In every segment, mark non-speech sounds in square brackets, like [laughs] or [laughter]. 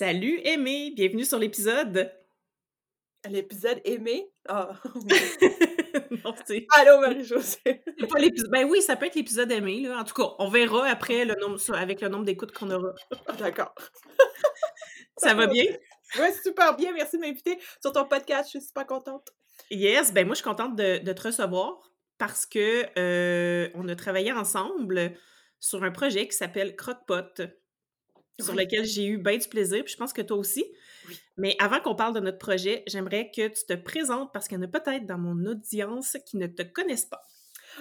Salut Aimé, bienvenue sur l'épisode. L'épisode aimé? Ah. [laughs] [laughs] non, c'est Allô, Marie-Josée. pas l'épisode. Ben oui, ça peut être l'épisode aimé, là. En tout cas, on verra après le nombre, avec le nombre d'écoutes qu'on aura. Ah, D'accord. Ça va bien? Ouais, super bien. Merci de m'inviter sur ton podcast. Je suis super contente. Yes, ben moi je suis contente de, de te recevoir parce que euh, on a travaillé ensemble sur un projet qui s'appelle Crockpot, sur lequel j'ai eu bien du plaisir, puis je pense que toi aussi. Oui. Mais avant qu'on parle de notre projet, j'aimerais que tu te présentes parce qu'il y en a peut-être dans mon audience qui ne te connaissent pas.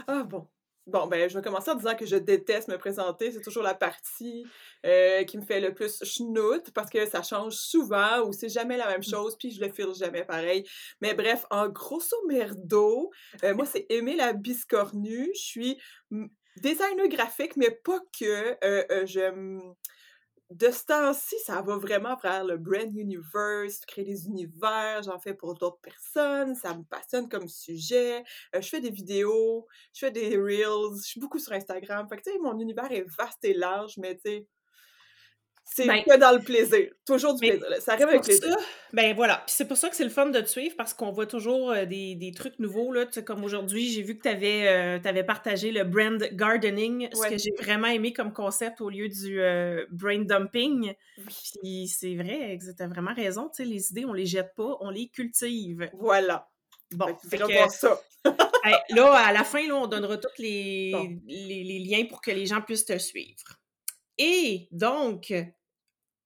Ah bon. Bon, ben, je vais commencer en disant que je déteste me présenter. C'est toujours la partie euh, qui me fait le plus schnout parce que ça change souvent ou c'est jamais la même chose, puis je le file jamais pareil. Mais bref, en grosso merdo, euh, moi, c'est Aimé la biscornue. Je suis designer graphique, mais pas que. Euh, euh, je, de ce temps-ci, ça va vraiment vers le brand universe, créer des univers, j'en fais pour d'autres personnes, ça me passionne comme sujet. Euh, je fais des vidéos, je fais des reels, je suis beaucoup sur Instagram. Fait que, tu sais, mon univers est vaste et large, mais tu sais, c'est Ben, que dans le plaisir. Toujours du mais plaisir. là. Ça arrive avec plaisir. ça, ben voilà. Puis c'est pour ça que c'est le fun de te suivre parce qu'on voit toujours euh, des, des trucs nouveaux. Là. Comme aujourd'hui, j'ai vu que tu avais, partagé le brand gardening, ce que j'ai vraiment aimé comme concept au lieu du euh, brain dumping. Puis c'est vrai, tu as vraiment raison. Tu sais, les idées, on les jette pas, on les cultive. Voilà. Bon, Fait que fait ça. [laughs] là, à la fin, là, on donnera tous les, Bon. les, les liens pour que les gens puissent te suivre. Et donc,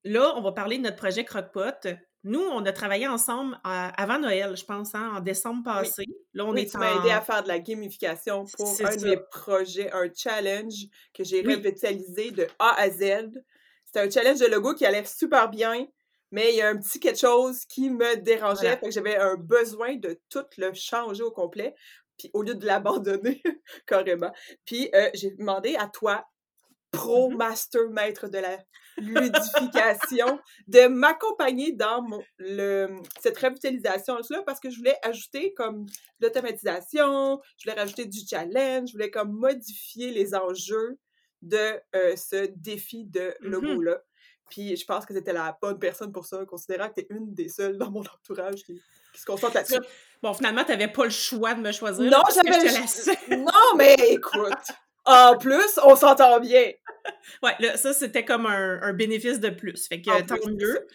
là, on va parler de notre projet Crockpot. Nous, on a travaillé ensemble à- avant Noël, je pense, hein, en décembre passé. Là, on oui, est tu m'as aidé à faire de la gamification pour un ça. de mes projets, un challenge que j'ai Oui. revitalisé de A à Z. C'était un challenge de logo qui allait super bien, mais il y a un petit quelque chose qui me dérangeait, Voilà. fait que j'avais un besoin de tout le changer au complet, puis au lieu de l'abandonner [laughs] carrément. Puis euh, j'ai demandé à toi, pro master maître de la ludification, de m'accompagner dans mon, le, cette revitalisation-là parce que je voulais ajouter comme l'automatisation, je voulais rajouter du challenge, je voulais comme modifier les enjeux de euh, ce défi de Mhm. logo-là. Puis je pense que c'était la bonne personne pour ça, considérant que tu es une des seules dans mon entourage qui, qui se concentre là-dessus. Bon, finalement, tu n'avais pas le choix de me choisir. Non, j'avais. Non, mais écoute, en plus, on s'entend bien. [laughs] Ouais, là, ça, c'était comme un, un bénéfice de plus. Fait que En tant plus, mieux.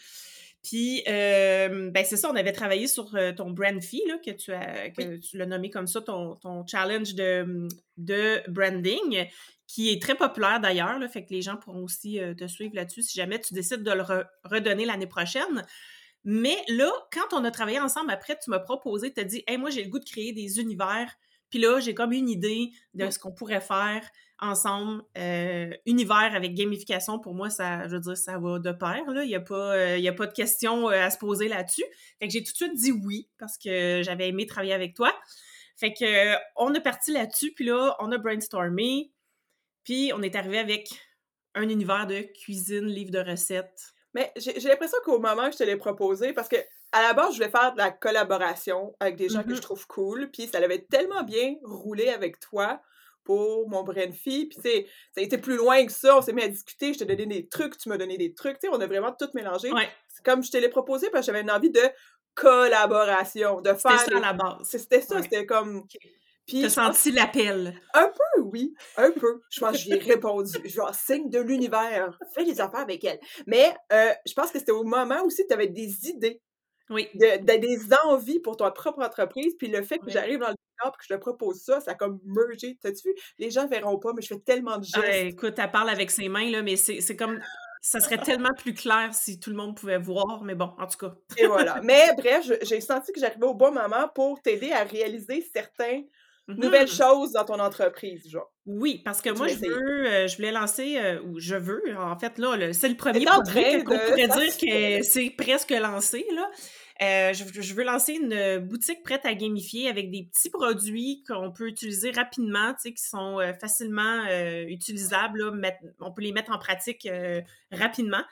Puis, euh, ben c'est ça, on avait travaillé sur euh, ton brand fee, là, que tu as, que tu l'as nommé comme ça, ton, ton challenge de, de branding, qui est très populaire d'ailleurs, fait que les gens pourront aussi euh, te suivre là-dessus si jamais tu décides de le re- redonner l'année prochaine. Mais là, quand on a travaillé ensemble après, tu m'as proposé, tu as dit, hey, moi, j'ai le goût de créer des univers. Puis là, j'ai comme une idée de ce qu'on pourrait faire ensemble. Euh, univers avec gamification, pour moi, ça, je veux dire, ça va de pair. Il n'y a, pas, euh, a pas de question euh, à se poser là-dessus. Fait que j'ai tout de suite dit oui parce que j'avais aimé travailler avec toi. Fait que on est parti là-dessus, puis là, on a brainstormé, puis on est arrivé avec un univers de cuisine, livre de recettes. Mais j'ai l'impression qu'au moment que je te l'ai proposé, parce que à la base, je voulais faire de la collaboration avec des gens que Mhm. je trouve cool, puis ça avait tellement bien roulé avec toi pour mon brain fee, puis tu sais, ça a été plus loin que ça, on s'est mis à discuter, je t'ai donné des trucs, tu m'as donné des trucs, tu sais, on a vraiment tout mélangé. Ouais, comme je te l'ai proposé parce que j'avais une envie de collaboration, de c'était faire... ça à la base. C'était ça, Ouais. c'était comme... Puis T'as senti l'appel. un peu, oui, un peu. Je pense que j'y ai répondu. Genre, signe de l'univers, fais des affaires avec elle. Mais euh, je pense que c'était au moment aussi que tu avais des idées, Oui. de, de- des envies pour ta propre entreprise. Puis le fait que j'arrive dans le décor et que je te propose ça, ça a comme mergé. T'as-tu vu? Les gens verront pas, mais je fais tellement de gestes. Ouais, écoute, elle parle avec ses mains, là, mais c'est comme. Ça serait tellement plus clair si tout le monde pouvait voir, mais bon, en tout cas. Et voilà. Mais bref, j'ai senti que j'arrivais au bon moment pour t'aider à réaliser certains nouvelles Mhm. choses dans ton entreprise, genre. Oui, parce que Tu moi, je veux, euh, je voulais lancer, euh, ou je veux, en fait, là, c'est le premier produit qu'on pourrait dire que c'est presque lancé, là. Euh, je, je veux lancer une boutique prête à gamifier avec des petits produits qu'on peut utiliser rapidement, tu sais, qui sont facilement utilisables, là, on peut les mettre en pratique rapidement.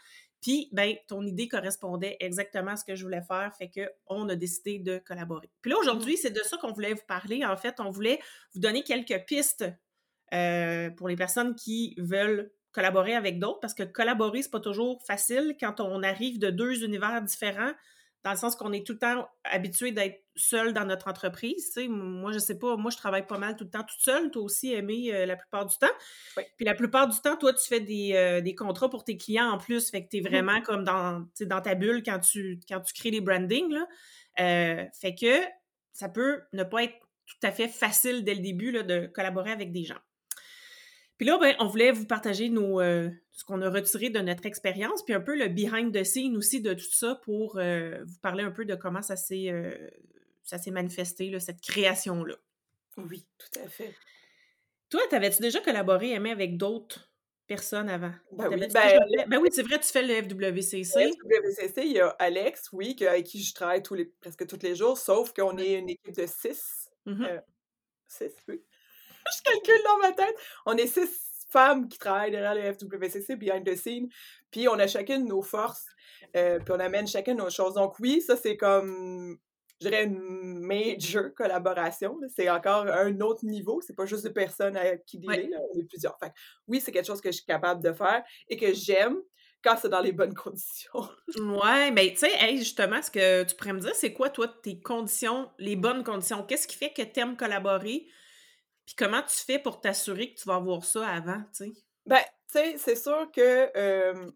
Puis, ben, ton idée correspondait exactement à ce que je voulais faire, fait que on a décidé de collaborer. Puis là, aujourd'hui, c'est de ça qu'on voulait vous parler. En fait, on voulait vous donner quelques pistes euh, pour les personnes qui veulent collaborer avec d'autres, parce que collaborer, c'est pas toujours facile quand on arrive de deux univers différents, dans le sens qu'on est tout le temps habitué d'être seul dans notre entreprise. Moi, je sais pas, moi, je travaille pas mal tout le temps toute seule. Toi aussi, Aimé, euh, la plupart du temps. Oui. Puis la plupart du temps, toi, tu fais des, euh, des contrats pour tes clients en plus. Fait que tu es vraiment comme dans, dans ta bulle quand tu, quand tu crées les brandings. Là. Euh, fait que ça peut ne pas être tout à fait facile dès le début là, de collaborer avec des gens. Puis là, ben, on voulait vous partager nos, euh, ce qu'on a retiré de notre expérience, puis un peu le behind the scene aussi de tout ça pour euh, vous parler un peu de comment ça s'est euh, ça s'est manifesté, là, cette création-là. Oui, tout à fait. Toi, t'avais-tu déjà collaboré, Aimé, avec d'autres personnes avant? Ben oui, ben, déjà ben oui, c'est vrai, tu fais le FWCC. FWCC, il y a Alex, oui, avec qui je travaille tous les, presque tous les jours, sauf qu'on est une équipe de six. Mhm. Euh, Six, oui. Je calcule dans ma tête. On est six femmes qui travaillent derrière le FWCC, behind the scene, puis on a chacune nos forces, euh, puis on amène chacune nos choses. Donc oui, ça c'est comme, je dirais, une major collaboration. C'est encore un autre niveau. C'est pas juste deux personnes à qui dealer, Ouais. on est plusieurs. Fait que oui, c'est quelque chose que je suis capable de faire et que j'aime quand c'est dans les bonnes [laughs] conditions. Ouais, mais tu sais, hey, justement, ce que tu pourrais me dire, c'est quoi, toi, tes conditions, les bonnes conditions? Qu'est-ce qui fait que tu aimes collaborer? Puis comment tu fais pour t'assurer que tu vas avoir ça avant, tu sais? Ben, tu sais, c'est sûr que euh,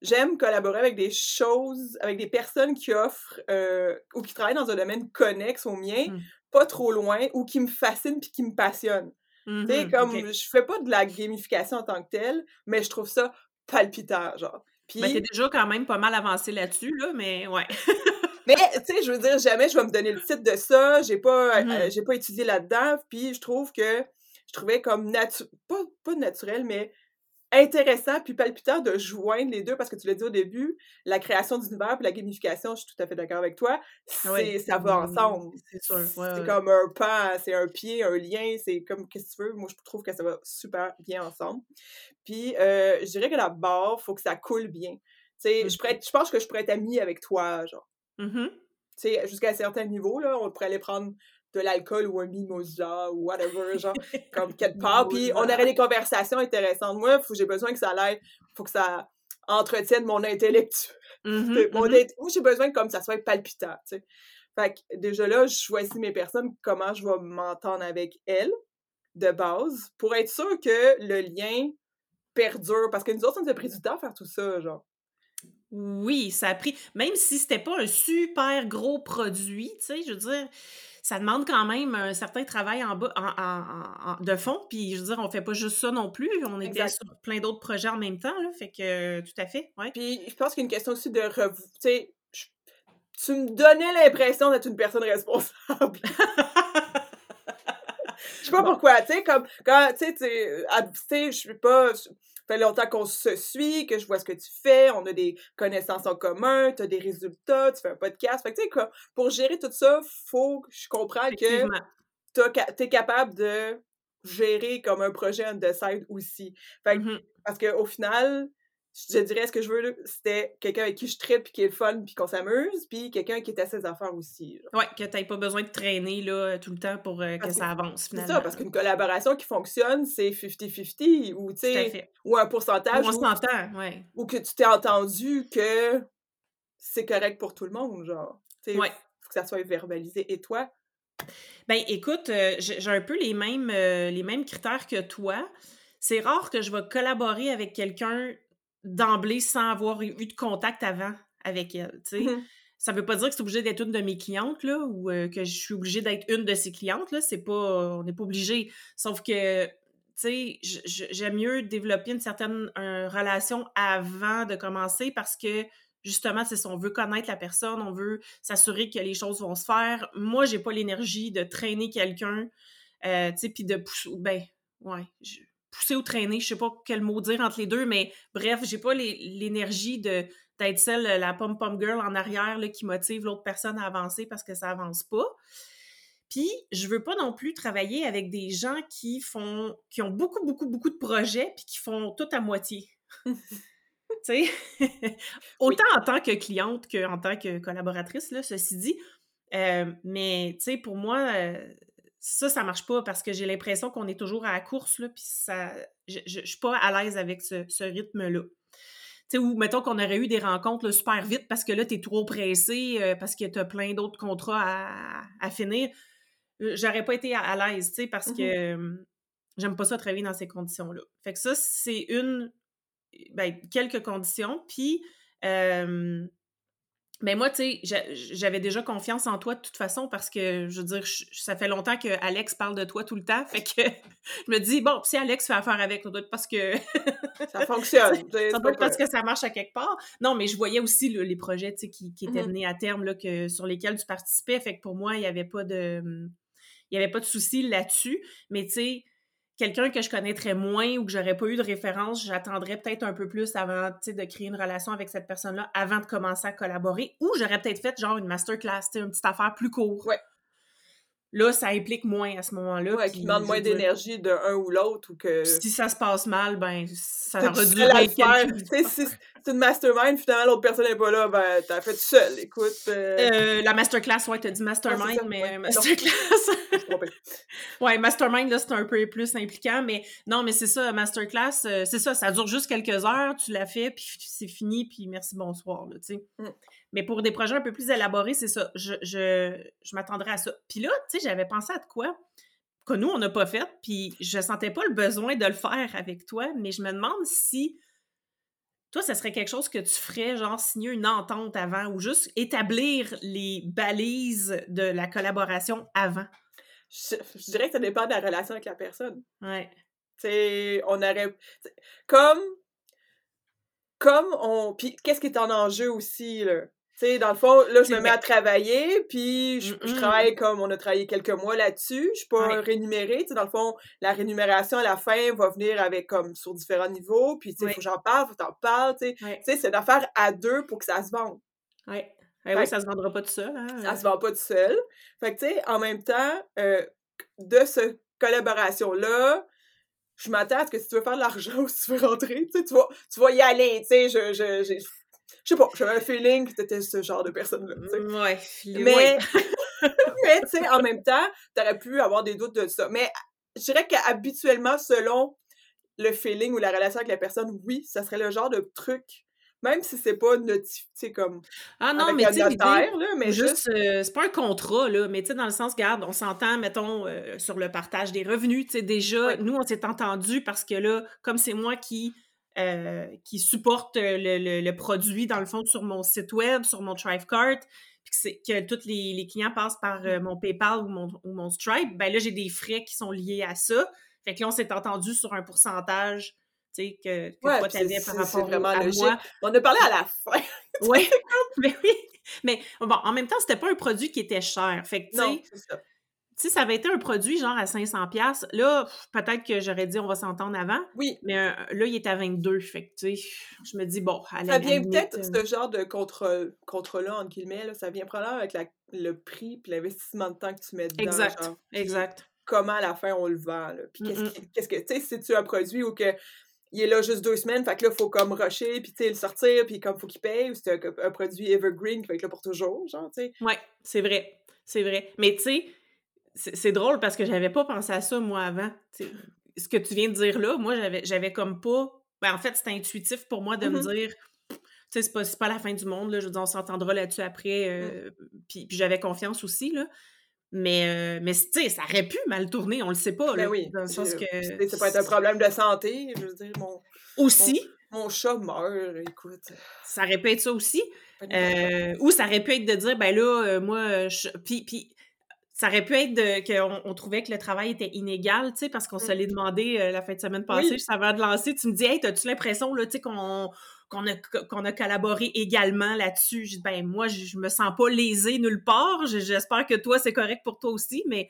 j'aime collaborer avec des choses, avec des personnes qui offrent euh, ou qui travaillent dans un domaine connexe au mien, Mm. pas trop loin, ou qui me fascinent puis qui me passionnent. Tu sais, Mhm, comme, ok. je fais pas de la gamification en tant que telle, mais je trouve ça palpitant, genre. Puis, Ben, t'es déjà quand même pas mal avancé là-dessus, là, mais ouais. [laughs] mais, tu sais, je veux dire, jamais je vais me donner le titre de ça, j'ai pas, Mhm. euh, j'ai pas étudié là-dedans, puis je trouve que je trouvais comme, natu pas, pas naturel, mais intéressant puis palpitant de joindre les deux parce que tu l'as dit au début, la création d'univers puis la gamification, je suis tout à fait d'accord avec toi, c'est Ah ouais. ça va ensemble. C'est sûr, ouais, c'est ouais. comme un pan, c'est un pied, un lien, c'est comme qu'est-ce que tu veux? Moi, je trouve que ça va super bien ensemble. Puis, euh, je dirais que la barre, faut que ça coule bien. Tu sais, je, Mhm. pourrais être- je pense que je pourrais être amie avec toi, genre. Tu sais, jusqu'à un certain niveau, là, on pourrait aller prendre de l'alcool ou un mimosa ou whatever, genre, comme [laughs] quelque part, puis on aurait des conversations intéressantes. Moi, faut- j'ai besoin que ça aille, faut que ça entretienne mon intellectuel. [laughs] Mhm, Fait- mon Moi, j'ai besoin que comme ça soit palpitant, tu sais. Fait que déjà là, je choisis mes personnes, comment je vais m'entendre avec elles, de base, pour être sûr que le lien perdure. Parce que nous autres, ça nous a pris du temps à faire tout ça, genre. Oui, ça a pris. Même si c'était pas un super gros produit, tu sais, je veux dire, ça demande quand même un certain travail en bas, en, en- en- en- de fond. Puis, je veux dire, on fait pas juste ça non plus. On était sur plein d'autres projets en même temps, là. Fait que, tout à fait, ouais. Puis je pense qu'il y a une question aussi de rev... Tu sais, je- tu me donnais l'impression d'être une personne responsable. [laughs] Je sais pas Bon. pourquoi, tu sais, comme, quand, tu sais, je suis pas, fait longtemps qu'on se suit, que je vois ce que tu fais, on a des connaissances en commun, tu as des résultats, tu fais un podcast, fait que, tu sais, pour gérer tout ça, faut que je comprenne que tu es capable de gérer comme un projet on the side aussi. Fait que, Mhm. parce qu'au final, je dirais ce que je veux, c'était quelqu'un avec qui je tripe, puis qui est le fun, puis qu'on s'amuse, puis quelqu'un qui est à ses affaires aussi. genre. Ouais, que t'aies pas besoin de traîner, là, tout le temps pour euh, que Parce ça avance, C'est finalement. ça, parce qu'une collaboration qui fonctionne, c'est 50-50, ou, ou un pourcentage, On ou, s'entend, ouais. ou que tu t'es entendu que c'est correct pour tout le monde, genre. Tu sais, Ouais. faut que ça soit verbalisé. Et toi? Ben écoute, euh, j'ai j'ai un peu les mêmes, euh, les mêmes critères que toi. C'est rare que je vais collaborer avec quelqu'un d'emblée sans avoir eu de contact avant avec elle. tu sais. Ça veut pas dire que c'est obligé d'être une de mes clientes là, ou euh, que je suis obligée d'être une de ses clientes. Là. C'est pas, on n'est pas obligé. Sauf que, j'aime mieux développer une certaine euh, relation avant de commencer parce que justement, c'est ça, on veut connaître la personne, on veut s'assurer que les choses vont se faire. Moi, j'ai pas l'énergie de traîner quelqu'un, euh, tu sais, puis de pousser, ben, ouais, pousser ou traîner, je sais pas quel mot dire entre les deux, mais bref, j'ai pas l'énergie de d'être celle, la pom-pom girl en arrière, là, qui motive l'autre personne à avancer parce que ça avance pas. Puis, je veux pas non plus travailler avec des gens qui font, qui ont beaucoup, beaucoup, beaucoup de projets, puis qui font tout à moitié. [laughs] sais, autant en tant que cliente qu'en tant que collaboratrice, là, ceci dit. Euh, mais, tu sais, pour moi, euh, ça, ça marche pas parce que j'ai l'impression qu'on est toujours à la course, là, puis ça... Je, je, suis pas à l'aise avec ce, rythme-là. Tu sais, ou mettons qu'on aurait eu des rencontres super vite parce que là, tu es trop pressé, euh, parce que tu as plein d'autres contrats à, à finir. J'aurais pas été à, l'aise, tu sais, parce mmh que j'aime pas ça travailler dans ces conditions-là. Fait que ça, c'est une ben, quelques conditions. Puis, euh, ben moi, tu sais, j'avais déjà confiance en toi de toute façon parce que, je veux dire, ça fait longtemps que Alex parle de toi tout le temps. [laughs] Fait que je me dis, bon, si Alex fait affaire avec, ça doit être parce que. [laughs] ça fonctionne. [laughs] ça doit être parce que ça marche à quelque part. Non, mais je voyais aussi les projets, tu sais, qui, qui, étaient menés mmh à terme, là, que, sur lesquels tu participais. Fait que pour moi, il n'y avait pas de. Il n'y avait pas de souci là-dessus. Mais tu sais, quelqu'un que je connaîtrais moins ou que j'aurais pas eu de référence, j'attendrais peut-être un peu plus avant de créer une relation avec cette personne-là avant de commencer à collaborer. Ou j'aurais peut-être fait genre une masterclass, une petite affaire plus courte. Là, ça implique moins à ce moment-là. Ouais, qui demande moins d'énergie de un ou l'autre ou que. Si ça se passe mal, ben ça réduit quelques... [laughs] Si c'est une mastermind, finalement l'autre personne n'est pas là, ben t'as fait tout seul. Écoute. Euh... Euh, la masterclass, ouais, t'as dit mastermind, mais masterclass. [laughs] ouais, mastermind, là, c'est un peu plus impliquant, mais non, mais c'est ça, masterclass, euh, c'est ça, ça dure juste quelques heures, tu l'as fait, puis c'est fini, puis merci, bonsoir, là, tu sais. Mm. Mais pour des projets un peu plus élaborés, c'est ça. Je, je, je m'attendrais à ça. Puis là, tu sais, j'avais pensé à de quoi que nous, on n'a pas fait, puis je sentais pas le besoin de le faire avec toi, mais je me demande si toi, ça serait quelque chose que tu ferais, genre signer une entente avant ou juste établir les balises de la collaboration avant? Je, dirais que ça dépend de la relation avec la personne. Ouais. Tu sais, on aurait. Comme. Comme on. Puis qu'est-ce qui est en enjeu aussi, là? Sais, dans le fond, là, je me mets à travailler, puis je, travaille comme on a travaillé quelques mois là-dessus. Je suis pas rémunérée. Tu sais, dans le fond, la rémunération à la fin va venir avec comme sur différents niveaux. Puis, tu sais, il faut que j'en parle, faut que t'en parles. Tu sais, c'est d'affaire à deux pour que ça se vende. Oui. oui, ça se vendra pas tout seul. Hein? Ça se vend pas tout seul. Fait que, tu sais, en même temps, euh, de cette collaboration-là, je m'attends à ce que si tu veux faire de l'argent [laughs] ou si tu veux rentrer, tu sais, tu vas, tu vas y aller, tu sais, je, je, je sais pas, j'avais un feeling que t'étais ce genre de personne-là. Ouais. Mais, [laughs] mais tu sais, en même temps, t'aurais pu avoir des doutes de ça. Mais je dirais qu'habituellement, selon le feeling ou la relation avec la personne, oui, ça serait le genre de truc même si c'est pas notifié comme ah non mais tu sais mais juste, euh, c'est pas un contrat là mais tu sais dans le sens garde on s'entend mettons euh, sur le partage des revenus tu sais déjà nous on s'est entendu parce que là comme c'est moi qui euh, qui supporte euh, le, produit, dans le fond, sur mon site web, sur mon Thrivecart, puis que, que tous les, clients passent par euh, mon PayPal ou mon, ou mon Stripe, ben là, j'ai des frais qui sont liés à ça. Fait que là, on s'est entendu sur un pourcentage tu sais, que, que toi, t'avais par rapport vraiment à logique. moi. On a parlé à la fin. oui, mais [laughs] [laughs] oui. Mais bon, en même temps, c'était pas un produit qui était cher. Fait que, tu sais, si ça avait été un produit genre à 500$, là, peut-être que j'aurais dit on va s'entendre avant. Oui. Mais euh, là, il est à 22. Fait que, tu sais, je me dis, bon, allez. Ça vient peut-être, euh ce genre de contre-là, entre guillemets, là, ça vient probablement avec le prix puis l'investissement de temps que tu mets dedans. Exact. exact. Comment à la fin on le vend, là. Puis qu'est-ce que, tu sais, si tu as un produit ou que il est là juste deux semaines, fait que là, il faut comme rusher, puis tu sais, le sortir, puis comme faut qu'il paye, ou c'est un, produit evergreen qui va être là pour toujours, genre, tu sais. Ouais, c'est vrai. C'est vrai. Mais tu sais, c'est drôle parce que j'avais pas pensé à ça, moi, avant. ce que tu viens de dire là, moi, j'avais comme pas. Ben, en fait, c'était intuitif pour moi de me mm-hmm. dire. C'est pas, pas la fin du monde, là. Je veux dire, on s'entendra là-dessus après. Mm. Euh, puis, j'avais confiance aussi, là. Mais, euh, mais tu sais, ça aurait pu mal tourner, on le sait pas, ben là. oui. Dans le sens que. Ça peut être un problème de santé. Je veux dire, mon. Aussi. Mon, chat meurt, écoute. Ça aurait pu être ça aussi. Euh, ou ça aurait pu être de dire, ben là, moi, je... puis, puis ça aurait pu être qu'on on trouvait que le travail était inégal, tu sais, parce qu'on se Mm. l'est demandé euh, la fin de semaine passée, Oui. juste avant de lancer. Tu me dis, hey, as-tu l'impression, là, tu sais, qu'on qu'on a, qu'on a collaboré également là-dessus? Je dis, ben, moi, je, je me sens pas lésée nulle part. Je- J'espère que toi, c'est correct pour toi aussi, mais.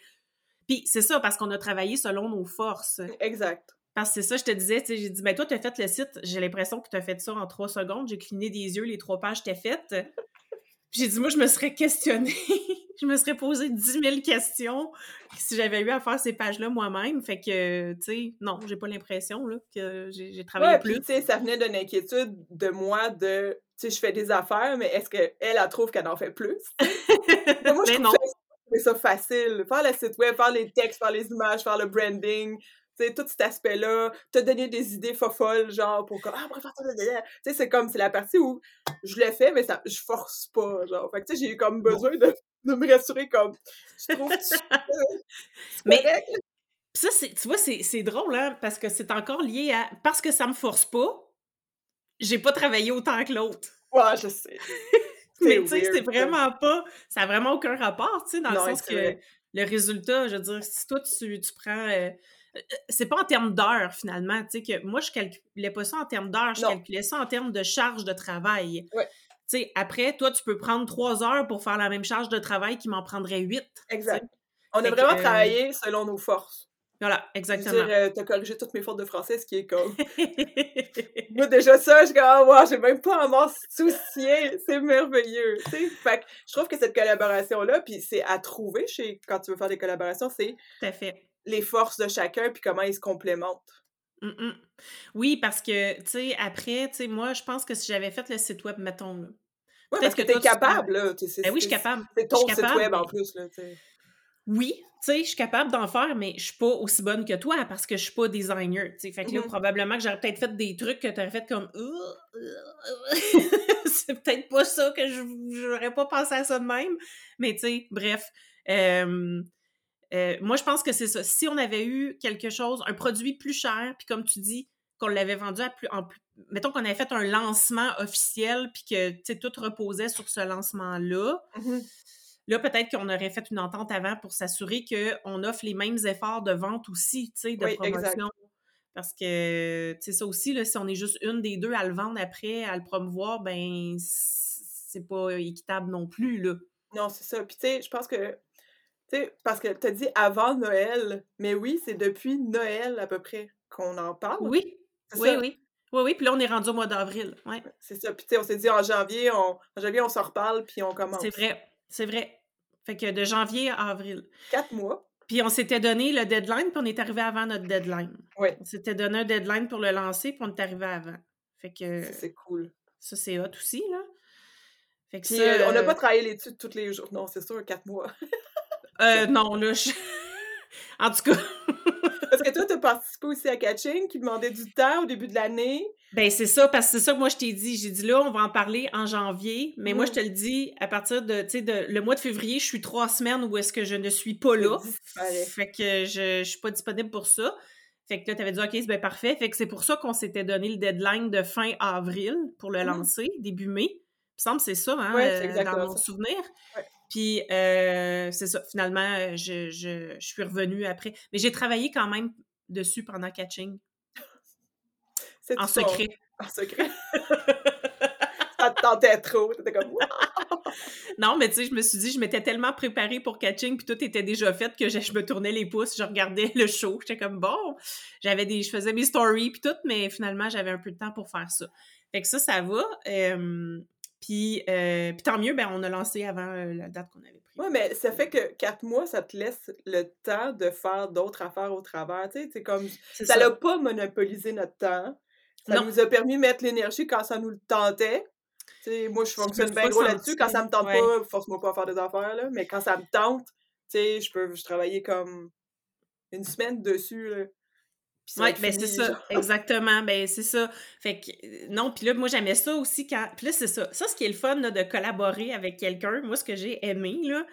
Puis c'est ça, parce qu'on a travaillé selon nos forces. Exact. Parce que c'est ça, je te disais, tu sais, j'ai dit, ben toi, tu as fait le site, j'ai l'impression que tu as fait ça en trois secondes. J'ai cligné des yeux, les trois pages t'es faites. J'ai dit, moi, je me serais questionnée. [laughs] je me serais posé 10 000 questions si j'avais eu à faire ces pages-là moi-même. Fait que, tu sais, non, j'ai pas l'impression là, que j'ai travaillé Ouais, plus. tu sais, ça venait d'une inquiétude de moi de, tu sais, je fais des affaires, mais est-ce qu'elle, elle, elle trouve qu'elle en fait plus? [laughs] Moi, je Mais trouve non. ça- ça facile. Faire le site web, faire les textes, faire les images, faire le branding, sais, tout cet aspect-là, te donner des idées folles, genre, pour comme, ah, on va faire ça, tu sais, c'est comme, c'est la partie où je le fais, mais ça, je force pas, genre. Fait que, tu sais, j'ai eu comme besoin de, de me rassurer, comme, je trouve que [laughs] Mais- ça, tu vois, c'est drôle, hein, parce que c'est encore lié à. Parce que ça me force pas, j'ai pas travaillé autant que l'autre. Ouais, je sais. [laughs] Mais tu sais, c'est vraiment pas. Ça n'a vraiment aucun rapport, tu sais, dans Non, le sens que vrai. le résultat, je veux dire, si toi, tu, tu prends. euh, c'est pas en termes d'heures, finalement. Tu sais, que moi, je calculais pas ça en termes d'heures, je Non. calculais ça en termes de charge de travail. Ouais. Tu sais, après, toi, tu peux prendre trois heures pour faire la même charge de travail qui m'en prendrait huit. Exact. On a Fait vraiment euh, travaillé selon nos forces. Voilà, Je veux exactement. dire, euh, t'as corrigé toutes mes fautes de français, ce qui est comme... [laughs] Moi, déjà ça, je suis comme, ah, wow, j'ai même pas à m'en soucier. C'est merveilleux. Fait que je trouve que cette collaboration-là, puis c'est à trouver chez, quand tu veux faire des collaborations, c'est Tout à fait. Les forces de chacun, puis comment ils se complémentent. Mm, mm. Oui, parce que, tu sais, après, tu sais, moi, je pense que si j'avais fait le site web, mettons, là, Peut-être parce que que t'es capable, là. ben oui, je suis capable. C'est ton site capable, web, en plus, là, tu sais. Oui, tu sais, je suis capable d'en faire, mais je suis pas aussi bonne que toi parce que je suis pas designer, tu sais. Fait que là, Mhm. probablement que j'aurais peut-être fait des trucs que t'aurais fait comme... [laughs] c'est peut-être pas ça que je j'aurais pas pensé à ça de même. Mais tu sais, bref. Euh, euh, moi, je pense que c'est ça. Si on avait eu quelque chose, un produit plus cher, puis comme tu dis, qu'on l'avait vendu à plus... En plus mettons qu'on avait fait un lancement officiel, puis que, tout reposait sur ce lancement-là, Mhm. Là, peut-être qu'on aurait fait une entente avant pour s'assurer qu'on offre les mêmes efforts de vente aussi, tu sais, de Oui, exact. promotion. Parce que, tu sais, ça aussi, là, si on est juste une des deux à le vendre après, à le promouvoir, ben, c'est pas équitable non plus, là. Non, c'est ça. Puis, tu sais, je pense que. Tu sais, parce que t'as dit avant Noël, mais oui, c'est depuis Noël à peu près qu'on en parle. Oui, oui, ça? oui. Oui, oui, puis là, on est rendu au mois d'avril. Ouais, C'est ça. Puis, tu sais, on s'est dit en janvier, on, en janvier, on s'en reparle, puis on commence. c'est vrai, c'est vrai. Fait que de janvier à avril. Quatre mois. Puis on s'était donné le deadline, puis on est arrivé avant notre deadline. Ouais. On s'était donné un deadline pour le lancer, puis on est arrivé avant. Fait que C'est cool. ça, c'est hot aussi, là. Fait que Puis, ça, euh, on n'a euh, pas travaillé l'étude tous les jours. Non, c'est sûr, quatre mois. [laughs] euh, non, là, je... [laughs] En tout cas, [laughs] Parce que toi, t'as participé aussi à Catching, qui demandait du temps au début de l'année. ben c'est ça, parce que c'est ça que moi, je t'ai dit. J'ai dit, là, on va en parler en janvier, mais moi, je te le dis, à partir de, tu sais, de, le mois de février, je suis trois semaines où est-ce que je ne suis pas là. Fait que je, je suis pas disponible pour ça. Fait que là, t'avais dit, OK, c'est bien parfait. Fait que c'est pour ça qu'on s'était donné le deadline de fin avril pour le Mhm. lancer, début mai. Il me semble que c'est ça, hein, Ouais, c'est euh, dans mon ça. souvenir. Ouais. Puis, euh, c'est ça. Finalement, euh, je, je, je suis revenue après. Mais j'ai travaillé quand même dessus pendant catching, C'est en tout ton- secret. En secret. [laughs] ça te tentait trop. T'étais comme! [laughs] Non, mais tu sais, je me suis dit, je m'étais tellement préparée pour catching, puis tout était déjà fait que je, je me tournais les pouces, je regardais [laughs] le show. J'étais comme, bon, j'avais des, je faisais mes stories, puis tout, mais finalement, j'avais un peu de temps pour faire ça. Fait que ça, ça va. Euh, puis, euh, puis tant mieux, ben, on a lancé avant euh, la date qu'on avait prise. Ouais, mais ça fait que quatre mois, ça te laisse le temps de faire d'autres affaires au travers. Tu sais, c'est comme. Ça l'a pas monopolisé notre temps. Ça Non. nous a permis de mettre l'énergie quand ça nous le tentait. Tu sais, moi, je fonctionne bien gros là-dessus. Quand ça me tente ouais. pas, force-moi pas à faire des affaires, là. Mais quand ça me tente, tu sais, je peux je travailler comme une semaine dessus, là. Oui, ben c'est ça, genre. exactement, ben c'est ça. Fait que, euh, non, puis là, moi, j'aimais ça aussi quand... Puis là, c'est ça. Ça, ce qui est le fun, là, de collaborer avec quelqu'un, moi, ce que j'ai aimé, là,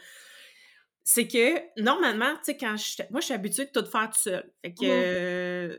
c'est que, normalement, tu sais, quand je... Moi, je suis habituée de tout faire tout seul. Fait que, euh,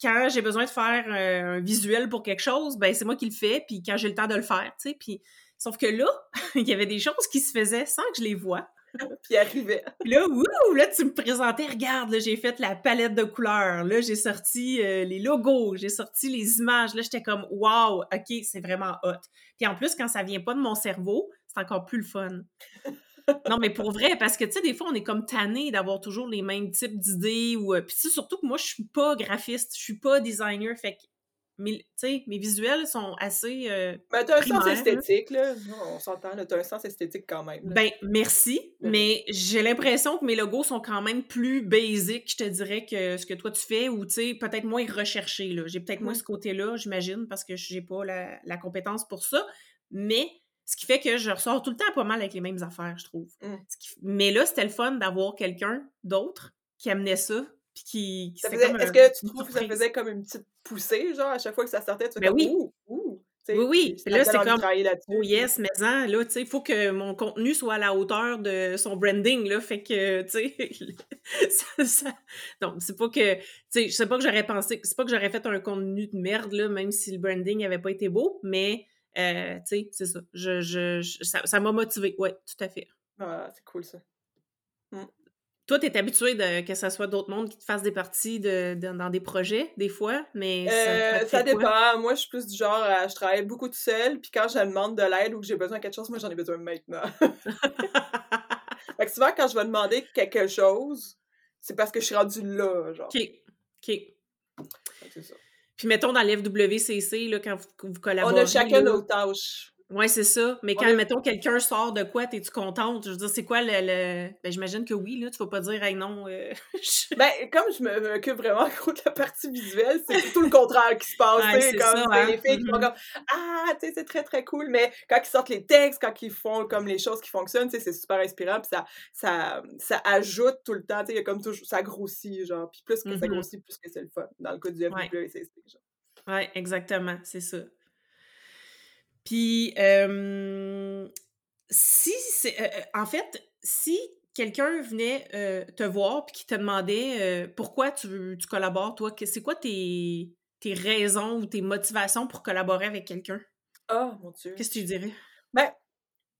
quand j'ai besoin de faire euh, un visuel pour quelque chose, ben c'est moi qui le fais, puis quand j'ai le temps de le faire, tu sais, puis... Sauf que là, [laughs] il y avait des choses qui se faisaient sans que je les vois. [laughs] puis arrivait. Puis là, ouh, là, tu me présentais, regarde, là, j'ai fait la palette de couleurs, là, j'ai sorti euh, les logos, j'ai sorti les images, là, j'étais comme, wow, OK, c'est vraiment hot. Puis en plus, quand ça vient pas de mon cerveau, c'est encore plus le fun. [laughs] non, mais pour vrai, parce que, tu sais, des fois, on est comme tanné d'avoir toujours les mêmes types d'idées, ou... Euh, puis surtout que moi, je suis pas graphiste, je suis pas designer, fait que mes, mes visuels sont assez. Euh, ben, t'as un sens esthétique, là. On s'entend, t'as un sens esthétique quand même. Ben, merci, mais j'ai l'impression que mes logos sont quand même plus basiques, je te dirais, que ce que toi tu fais, ou, tu sais, peut-être moins recherchés, là. J'ai peut-être moins ce côté-là, j'imagine, parce que j'ai pas la, la, compétence pour ça, mais ce qui fait que je ressors tout le temps pas mal avec les mêmes affaires, je trouve. Mmh. Mais là, c'était le fun d'avoir quelqu'un d'autre qui amenait ça, puis qui, Est-ce que tu trouves que ça faisait comme une petite poussée, genre, à chaque fois que ça sortait, tu fais ben comme, oui. ouh, ouh. oui, oui. Là, c'est comme, oh yes, mais hein, là, tu sais, il faut que mon contenu soit à la hauteur de son branding, là, fait que, tu sais, [laughs] ça, ça... donc, c'est pas que, tu sais, je sais pas que j'aurais pensé, c'est pas que j'aurais fait un contenu de merde, là, même si le branding avait pas été beau, mais, euh, tu sais, c'est ça, je, je, ça m'a motivé, ouais, tout à fait. Ah, c'est cool, ça. Toi, tu es habitué de, que ce soit d'autres mondes qui te fassent des parties de, dans des projets, des fois, mais ça, ça dépend. Moi, je suis plus du genre, je travaille beaucoup tout seul, puis quand je demande de l'aide ou que j'ai besoin de quelque chose, moi, j'en ai besoin maintenant. [laughs] fait que souvent, quand je vais demander quelque chose, c'est parce que je suis rendue là, genre. OK. OK. C'est ça. Puis mettons dans l'FWCC, là, quand vous, collaborez... On a chacun nos tâches. Oui, c'est ça. Mais quand, mettons, quelqu'un sort de quoi, es-tu contente? Je veux dire, c'est quoi le. Ben, j'imagine que oui, là. Tu vas pas dire, hey, non. Euh, [laughs] ben, comme je m'occupe vraiment de la partie visuelle, c'est tout le contraire qui se passe. c'est comme ça, hein? les filles qui font mm-hmm. comme Ah, tu sais, c'est très, très cool. Mais quand ils sortent les textes, quand ils font comme les choses qui fonctionnent, tu sais, c'est super inspirant. Puis ça, ça, ça ajoute tout le temps. Tu sais, il y a comme toujours. Ça grossit, genre. Puis plus que ça mm-hmm. grossit, plus que c'est le fun. Dans le cas du FWCC, genre. Oui, exactement. C'est ça. Puis, si c'est. en fait, si quelqu'un venait te voir puis qui te demandait pourquoi tu, tu collabores, toi, c'est quoi tes, tes raisons ou tes motivations pour collaborer avec quelqu'un? Oh, mon Dieu. Qu'est-ce que tu dirais? Ben,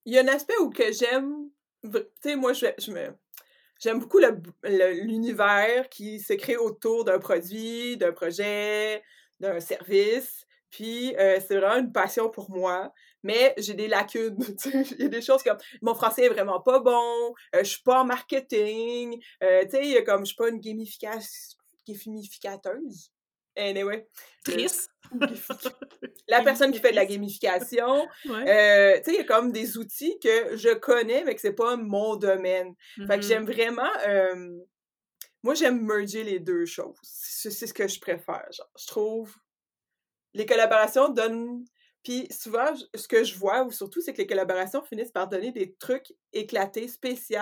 il y a un aspect où que j'aime. Tu sais, moi, je, je me. J'aime beaucoup l'univers qui se crée autour d'un produit, d'un projet, d'un service. Puis euh, c'est vraiment une passion pour moi, mais j'ai des lacunes. [laughs] Il y a des choses comme mon français est vraiment pas bon, euh, je suis pas en marketing, euh, tu sais, comme je suis pas une gamificateuse. Anyway. Triste. [laughs] la personne qui fait de la gamification. Tu sais, il y a comme des outils que je connais, mais que c'est pas mon domaine. Fait que mm-hmm. j'aime vraiment. moi, j'aime merger les deux choses. C'est ce que je préfère. Genre. Je trouve les collaborations donnent. Puis souvent, ce que je vois, ou surtout, c'est que les collaborations finissent par donner des trucs éclatés, spéciaux.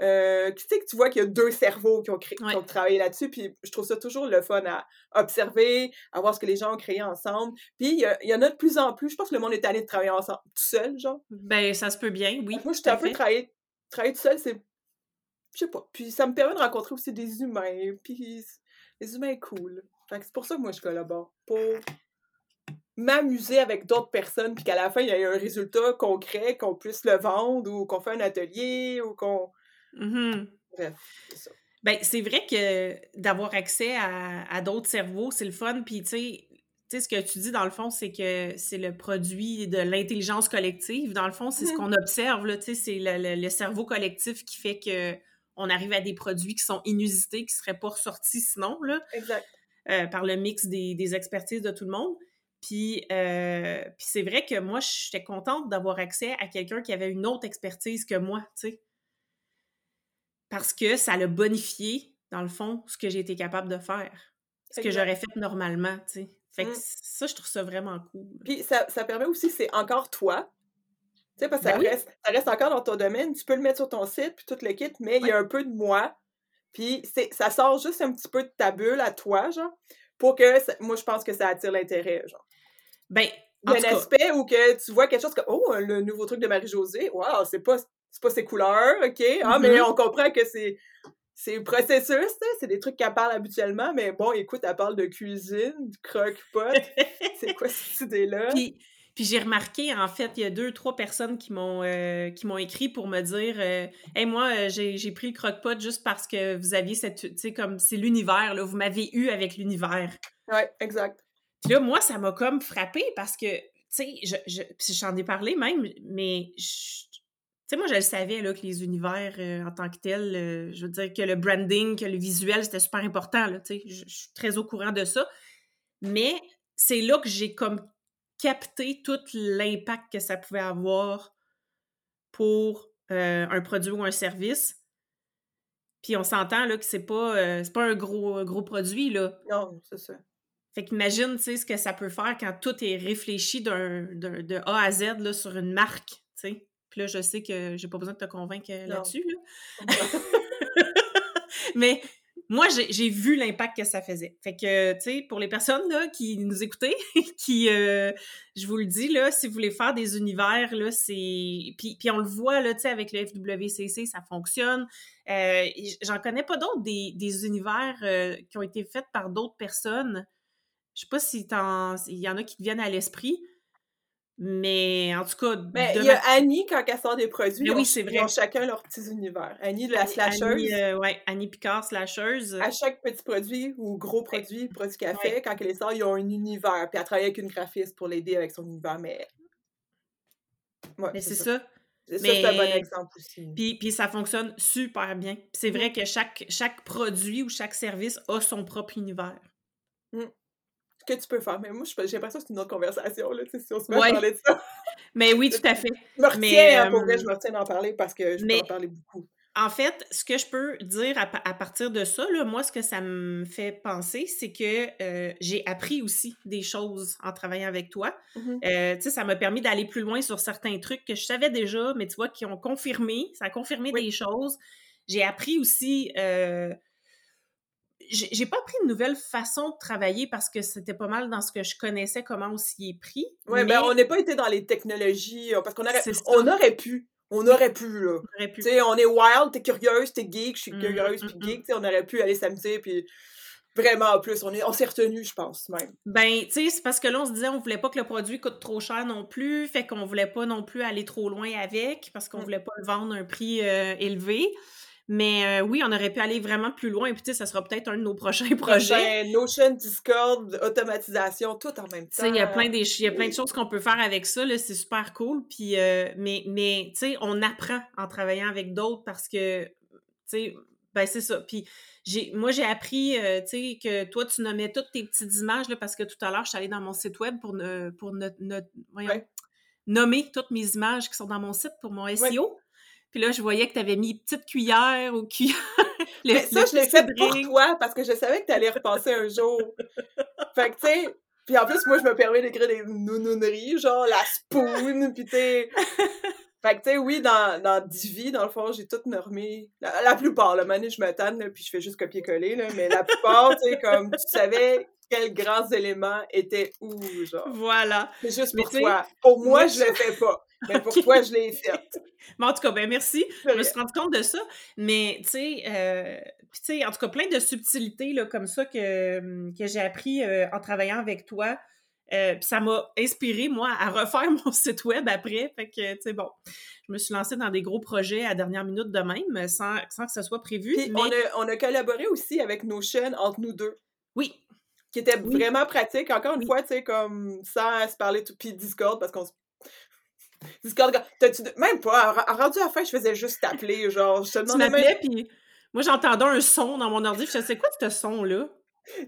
Euh, tu sais que tu vois qu'il y a deux cerveaux qui ont, créé, qui ont travaillé là-dessus. Puis je trouve ça toujours le fun à observer, à voir ce que les gens ont créé ensemble. Puis il y, en a de plus en plus. Je pense que le monde est allé de travailler ensemble tout seul, genre. Ben, ça se peut bien, oui. Moi, j'étais un peu travailler, travailler tout seul, c'est. Je sais pas. Puis ça me permet de rencontrer aussi des humains. Puis les humains cool. Fait que c'est pour ça que moi, je collabore. Pour m'amuser avec d'autres personnes, puis qu'à la fin, il y ait un résultat concret, qu'on puisse le vendre, ou qu'on fait un atelier, ou qu'on... Mm-hmm. Bref, c'est ça. Ben, c'est vrai que d'avoir accès à, d'autres cerveaux, c'est le fun, puis tu sais, ce que tu dis, dans le fond, c'est que c'est le produit de l'intelligence collective. Dans le fond, c'est ce mm-hmm. qu'on observe, là, tu sais, c'est le, cerveau collectif qui fait que on arrive à des produits qui sont inusités, qui ne seraient pas ressortis sinon, là. Exact. Euh, par le mix des, des, expertises de tout le monde. Euh, puis, c'est vrai que moi, j'étais contente d'avoir accès à quelqu'un qui avait une autre expertise que moi, tu sais. Parce que ça l'a bonifié, dans le fond, ce que j'ai été capable de faire. Ce que j'aurais fait normalement, tu sais. Fait que mmh. ça, je trouve ça vraiment cool. Puis ça, permet aussi, c'est encore toi. Tu sais, parce que ben ça, reste, ça reste encore dans ton domaine. Tu peux le mettre sur ton site, puis tout le kit, mais il y a un peu de moi. Puis ça sort juste un petit peu de ta bulle à toi, genre, pour que, moi, je pense que ça attire l'intérêt, genre. Ben, il y a un aspect où que tu vois quelque chose comme Oh, le nouveau truc de Marie-Josée, waouh, c'est pas, pas ses couleurs, OK? Ah, mais mm-hmm. on comprend que c'est. C'est processus, c'est des trucs qu'elle parle habituellement, mais bon, écoute, elle parle de cuisine, de croque-pot. [laughs] c'est quoi cette idée-là? Puis, Puis j'ai remarqué, en fait, il y a deux, trois personnes qui m'ont euh, qui m'ont écrit pour me dire euh, Hey, moi, euh, j'ai pris le croque-pot juste parce que vous aviez cette. Tu sais, comme c'est l'univers, là. Vous m'avez eu avec l'univers. Ouais, exact. Là, moi, ça m'a comme frappé parce que, tu sais, je, je, j'en ai parlé même, mais tu sais, moi, je le savais, là, que les univers, en tant que tels, je veux dire que le branding, que le visuel, c'était super important, là, tu sais, je, suis très au courant de ça. Mais c'est là que j'ai comme capté tout l'impact que ça pouvait avoir pour euh, un produit ou un service. Puis on s'entend là que c'est pas, euh, c'est pas un gros, gros produit, là. Non, c'est ça. Fait qu'imagine, tu sais, ce que ça peut faire quand tout est réfléchi d'un, de A à Z là, sur une marque, tu sais. Puis là, je sais que j'ai pas besoin de te convaincre là-dessus, là. [laughs] Mais moi, j'ai vu l'impact que ça faisait. Fait que, tu sais, pour les personnes là, qui nous écoutaient, [laughs] qui, euh, je vous le dis, là, si vous voulez faire des univers, là, c'est... Puis, puis on le voit, là, tu sais, avec le FWCC, ça fonctionne. Euh, J'en connais pas d'autres, des, des, univers euh, qui ont été faits par d'autres personnes. Je sais pas si il y en a qui te viennent à l'esprit, mais en tout cas. Mais il y a Annie, quand elle sort des produits, oui, c'est vrai. ils ont chacun leur petit univers. Annie de la slasheuse. Annie, euh, ouais, Annie Picard, slasheuse. À chaque petit produit ou gros produit, produit qu'elle fait, quand elle les sort, ils ont un univers. Puis elle travaille avec une graphiste pour l'aider avec son univers. Mais. Ouais, mais c'est ça. ça. c'est un bon exemple aussi. Puis, puis ça fonctionne super bien. c'est vrai que chaque, chaque produit ou chaque service a son propre univers. Mmh que tu peux faire. Mais moi, j'ai l'impression que c'est une autre conversation, là, si on se met à parler de ça. Mais oui, tout à fait. Je me retiens, hein, pour vrai, je me retiens d'en parler parce que je peux en parler beaucoup. En fait, ce que je peux dire à, partir de ça, là, moi, ce que ça me fait penser, c'est que euh, j'ai appris aussi des choses en travaillant avec toi. Mmh euh, tu sais, ça m'a permis d'aller plus loin sur certains trucs que je savais déjà, mais tu vois, qui ont confirmé, ça a confirmé des choses. J'ai appris aussi euh, j'ai pas pris une nouvelle façon de travailler parce que c'était pas mal dans ce que je connaissais comment on s'y est pris. Oui, mais... ben on n'est pas été dans les technologies euh, parce qu'on aurait, on aurait pu. On aurait pu, là. Sais, on est wild, t'es curieuse, t'es geek, je suis mmh, curieuse mmh, puis mmh. geek, sais, on aurait pu aller s'amuser puis vraiment en plus, on est on s'est retenu, je pense même. Ben, tu sais, c'est parce que là on se disait on voulait pas que le produit coûte trop cher non plus, fait qu'on voulait pas non plus aller trop loin avec parce qu'on voulait pas le vendre à un prix euh, élevé. Mais euh, oui, on aurait pu aller vraiment plus loin. Puis, tu sais, ça sera peut-être un de nos prochains [laughs] projets. Notion, Discord, automatisation, tout en même temps. Tu sais, il y a plein, des, y a plein de choses qu'on peut faire avec ça. C'est super cool. Puis, euh, mais, mais tu sais, on apprend en travaillant avec d'autres parce que, tu sais, ben c'est ça. Puis, moi, j'ai appris, euh, tu sais, que toi, tu nommais toutes tes petites images, là, parce que tout à l'heure, je suis allée dans mon site web pour, pour nommer toutes mes images qui sont dans mon site pour mon SEO. Puis là, je voyais que tu avais mis petite cuillère ou cuillère. [laughs] Mais ça, je l'ai fait pour toi parce que je savais que tu allais repenser un jour. fait que, tu sais, puis en plus, moi, je me permets d'écrire des nounouneries, genre la spoon, puis tu [laughs] Fait que, tu sais, oui, dans, dans Divi, dans le fond, j'ai tout normé. La, plupart, le manu, je me tanne, puis je fais juste copier-coller, là, mais la plupart, tu sais, comme tu savais quels grands éléments étaient où, genre. Voilà. C'est juste pour toi. Pour moi, je le fais pas. Mais pour toi, je l'ai fait. [laughs] Mais en tout cas, ben merci. Je me suis rendu compte de ça. Mais, tu sais, euh, tu sais, en tout cas, plein de subtilités là, comme ça que, hum, que j'ai appris euh, en travaillant avec toi. Euh, puis ça m'a inspiré, moi, à refaire [laughs] mon site web après. Fait que, tu sais, bon, je me suis lancée dans des gros projets à dernière minute de même, sans, sans que ce soit prévu. Puis on, a, on a collaboré aussi avec nos chaînes entre nous deux. Oui, qui était vraiment pratique. Encore une fois, tu sais, comme sans se parler tout. Puis Discord, parce qu'on [laughs] Discord, t'as-tu. Même pas. Rendu à la fin, je faisais juste t'appeler, genre. Je te tu m'appelais, puis moi, j'entendais un son dans mon ordi. Je sais quoi, ce son-là?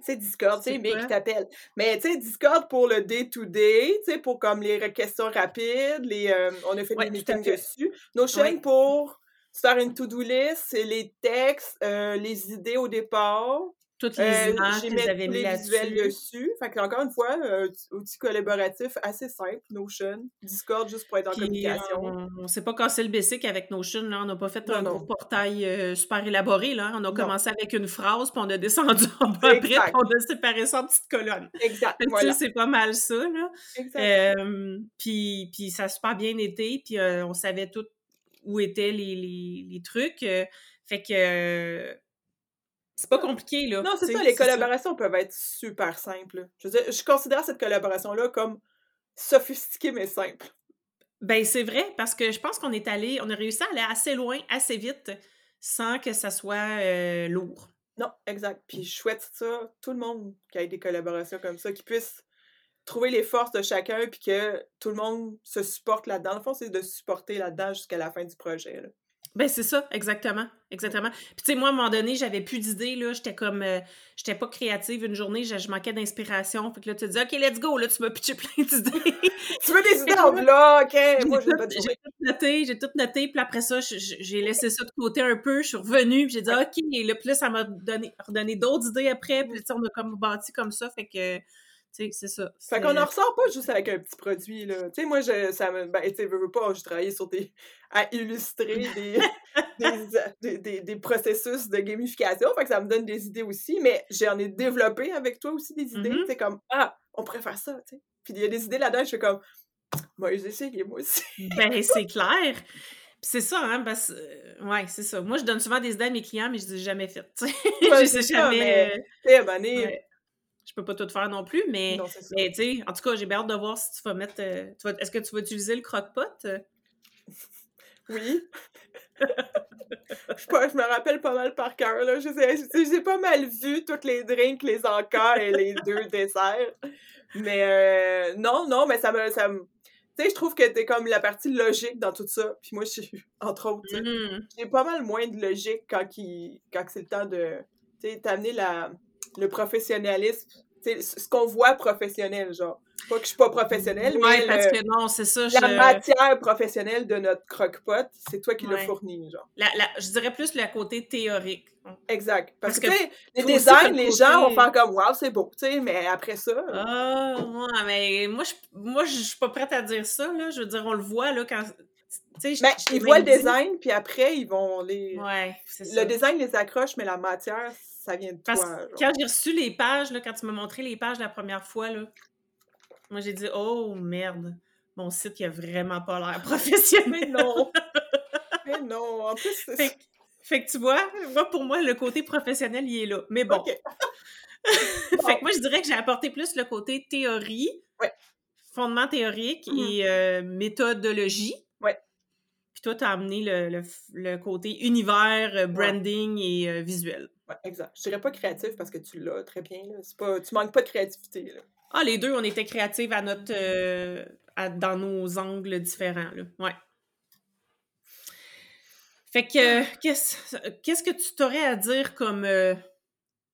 C'est Discord, tu sais, mais qui t'appelle. Mais tu sais, Discord pour le day-to-day, tu sais, pour comme les questions rapides, les, euh, on a fait des meetings dessus. Nos chaînes pour faire une to-do list, les textes, euh, les idées au départ. Toutes les euh, images que vous avez mis là-dessus. dessus. Fait que, encore une fois, euh, outil collaboratif assez simple, Notion. Discord, juste pour être en communication. On, ne s'est pas cassé le basic avec Notion. Là. On n'a pas fait un gros portail euh, super élaboré. Là. On a commencé avec une phrase, puis on a descendu [laughs] en bas après, puis on a séparé ça en petites colonnes. Exact. C'est pas mal ça. Là. Exact. puis, puis ça a super bien été, puis on savait tout où étaient les, les, les trucs. fait que c'est pas compliqué, là. Non, c'est ça, les collaborations peuvent être super simples. Je veux dire, je considère cette collaboration-là comme sophistiqué mais simple. Ben, c'est vrai, parce que je pense qu'on est allé, on a réussi à aller assez loin, assez vite, sans que ça soit euh, lourd. Non, exact. Puis je souhaite ça, tout le monde qui ait des collaborations comme ça, qui puisse trouver les forces de chacun, puis que tout le monde se supporte là-dedans. Le fond, c'est de supporter là-dedans jusqu'à la fin du projet. Là. Ben, c'est ça, exactement. Exactement. Puis, tu sais, moi, à un moment donné, j'avais plus d'idées, là. J'étais comme. euh, j'étais pas créative une journée, je, je manquais d'inspiration. Fait que là, tu te dis, OK, let's go, là, tu m'as pitché plein d'idées. [laughs] Tu veux des idées en bloc? [laughs] J'ai Moi, tout, pas j'ai tout noté, j'ai tout noté, puis après ça, j'ai laissé ça de côté un peu, je suis revenue, puis j'ai dit, OK, et là, puis là, ça m'a donné, redonné d'autres idées après, puis tu sais, on a comme bâti comme ça, fait que, c'est ça. Fait qu'on en ressort pas juste avec un petit produit, là. Tu sais, moi, je, ça me... Ben, tu sais, veux, pas, j'ai travaillé sur des... [laughs] à illustrer [laughs] des... des, des, des- processus de gamification, fait que ça me donne des idées aussi, mais j'en ai développé avec toi aussi des idées, Mhm. tu sais, comme, ah, on pourrait faire ça, tu sais. Puis il y a des idées là-dedans, je fais comme, moi, j'ai essayé, moi aussi. Ben, [laughs] c'est clair. Puis c'est ça, hein, parce euh, ouais, c'est ça. Moi, je donne souvent des idées à mes clients, mais je les ai jamais faites, tu sais. Ouais, je sais ça, jamais... mais- euh, Tu donné, ouais. Je peux pas tout faire non plus, mais... non. Mais tu sais, en tout cas, j'ai bien hâte de voir si tu vas mettre. euh, tu vas- Est-ce que tu vas utiliser le croque-pot? [laughs] Oui. je, pas- je me rappelle pas mal par cœur, là. Je sais, je- j'ai pas mal vu toutes les drinks, les encas et les deux [laughs] desserts. Mais euh, non, non, mais ça me... Ça me... Tu sais, je trouve que t'es comme la partie logique dans tout ça. Puis moi, je suis, [laughs] entre autres, Mhm. j'ai pas mal moins de logique quand, quand c'est le temps de, t'amener la, le professionnalisme. Ce qu'on voit professionnel, genre. Pas que je suis pas professionnelle, Ouais, mais parce le- que non, c'est ça. la je- matière professionnelle de notre croque-pot, c'est toi qui l'as Ouais. fourni, genre. la- la- je dirais plus le côté théorique. Exact. Parce, Parce que, les designs, les gens vont faire comme Waouh, c'est beau, tu sais, mais après ça. Ah, ouais, mais moi, je, moi, je suis pas prête à dire ça, là. Je veux dire, on le voit, là, quand. Tu sais, je- Ben, ils voient le design, puis après, ils vont les. Ouais, c'est Le ça. design les accroche, mais la matière, ça vient de Parce toi. que genre. quand j'ai reçu les pages, là, quand tu m'as montré les pages la première fois, là, moi, j'ai dit, oh merde, mon site, il a vraiment pas l'air [laughs] professionnel. Mais non! mais non! En plus, c'est. Fait, que- fait que tu vois, moi, pour moi, le côté professionnel, il est là. Mais bon. [laughs] Fait que moi, je dirais que j'ai apporté plus le côté théorie, Ouais. fondement théorique Mhm. et euh, méthodologie. Ouais. Puis toi, tu as amené le, le côté univers, euh, branding et euh, visuel. Ouais, exact. Je dirais pas créatif parce que tu l'as très bien. Là. Pas... Tu manques pas de créativité. Là. Ah, les deux, on était créatives à notre, euh, à- dans nos angles différents. Là. Ouais. Fait que, euh, qu'est-ce qu'est-ce que tu t'aurais à dire comme euh,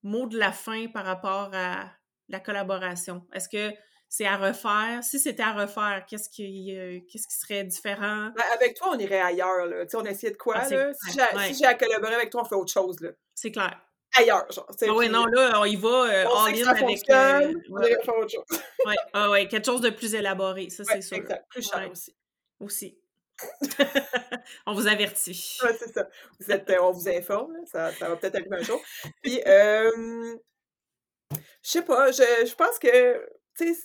mot de la fin par rapport à la collaboration? Est-ce que c'est à refaire? Si c'était à refaire, qu'est-ce qui, euh, qu'est-ce qui serait différent? Ben, avec toi, on irait ailleurs. Là. On essayait de quoi? Ah, là? Si j'ai ouais. si à collaborer avec toi, on fait autre chose. Là. C'est clair. Ailleurs, genre. Ah puis non, là, on y va euh, on all in avec... euh, ouais, irait faire autre chose. ouais, ah ouais, quelque chose de plus élaboré, ça, Ouais, c'est sûr. exact. Plus cher Ouais. aussi. Aussi. [laughs] on vous avertit. Ouais, c'est ça. Vous êtes, euh, on vous informe, ça, ça va peut-être arriver un jour. Puis, [laughs] euh, je sais pas, je, je pense que, tu sais,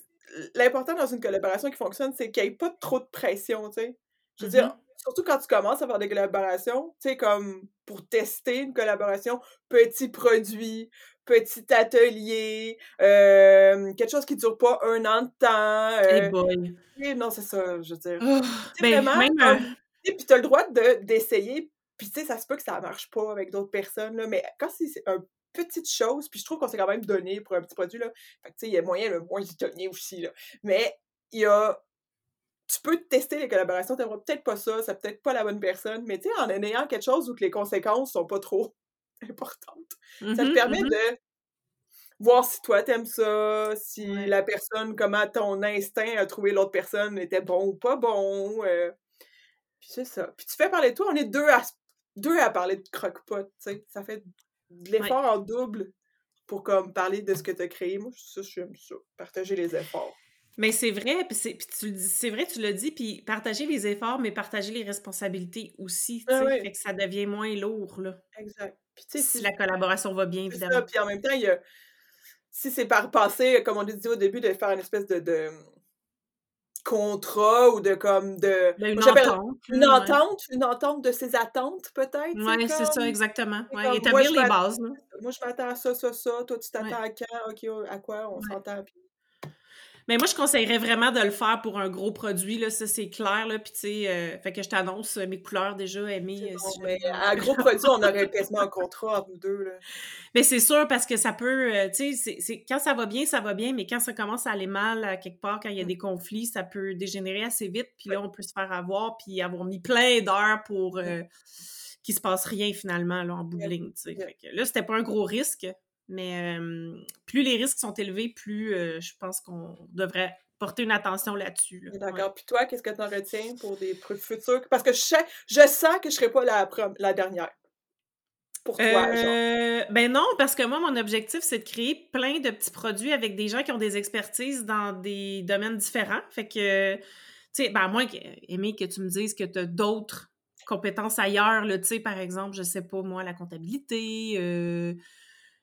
l'important dans une collaboration qui fonctionne, c'est qu'il n'y ait pas trop de pression, tu sais. Je veux dire, surtout quand tu commences à faire des collaborations, tu sais, comme pour tester une collaboration, petit produit, petit atelier, euh, quelque chose qui dure pas un an de temps. Hey euh, boy. et non, c'est ça, je veux dire. Oh, C'est ben, vraiment même, et puis t'as le droit de d'essayer, puis tu sais, ça se peut que ça marche pas avec d'autres personnes, là, mais quand c'est une petite chose, puis je trouve qu'on s'est quand même donné pour un petit produit, là, fait que tu sais, il y a moyen de moins y donner aussi, là, mais il y a... Tu peux tester les collaborations, t'aimerais peut-être pas ça, c'est peut-être pas la bonne personne, mais tu sais, en ayant quelque chose où que les conséquences sont pas trop [laughs] importantes, ça te mhm, permet mhm. de voir si toi t'aimes ça, si Ouais. la personne, comment ton instinct a trouvé l'autre personne était bon ou pas bon. euh, Puis c'est ça. Puis tu fais parler de toi, on est deux à, deux à parler de croque-pot, tu sais. Ça fait de l'effort en double pour comme parler de ce que tu as créé. Moi, ça, j'aime ça. Partager les efforts. Mais c'est vrai, puis tu le dis- c'est vrai, tu l'as dit, puis partager les efforts, mais partager les responsabilités aussi, tu Ah sais, ouais. fait que ça devient moins lourd, là, Exact. Puis tu sais, si la collaboration va bien, c'est ça, évidemment. puis en même temps, il y a... si c'est par passé, comme on dit au début, de faire une espèce de, de contrat ou de comme de... Ben, une entente. Une ouais. entente, une entente de ses attentes, peut-être. Ouais, c'est ça, exactement. Ouais, comme, établir moi, les bases, là. Moi, je m'attends à ça, ça, ça. Toi, tu t'attends Ouais. à quand? OK, à quoi? On s'entend. puis- Mais moi, je conseillerais vraiment de le faire pour un gros produit, là, ça c'est clair, là, puis tu sais, euh, fait que je t'annonce euh, mes couleurs déjà aimées. Bon, mais à gros produit, on aurait quasiment un contrat entre nous deux, là. [laughs] Mais c'est sûr, parce que ça peut, tu sais, quand ça va bien, ça va bien, mais quand ça commence à aller mal à quelque part, quand il y a des conflits, ça peut dégénérer assez vite, puis là, on peut se faire avoir, puis avoir mis plein d'heures pour qu'il se passe rien finalement, là, en bout de ligne. Fait que là, c'était pas un gros risque, mais plus les risques sont élevés, plus je pense qu'on devrait porter une attention là-dessus. D'accord. Puis toi, qu'est-ce que tu en retiens pour des futurs? Parce que je, sais, je sens que je ne serai pas la, la dernière. Pour toi, euh, Ben non, parce que moi, mon objectif, c'est de créer plein de petits produits avec des gens qui ont des expertises dans des domaines différents. Fait que, tu sais, ben, à moins, Aimé, que tu me dises que tu as d'autres compétences ailleurs, tu sais, par exemple, je sais pas, moi, la comptabilité, euh,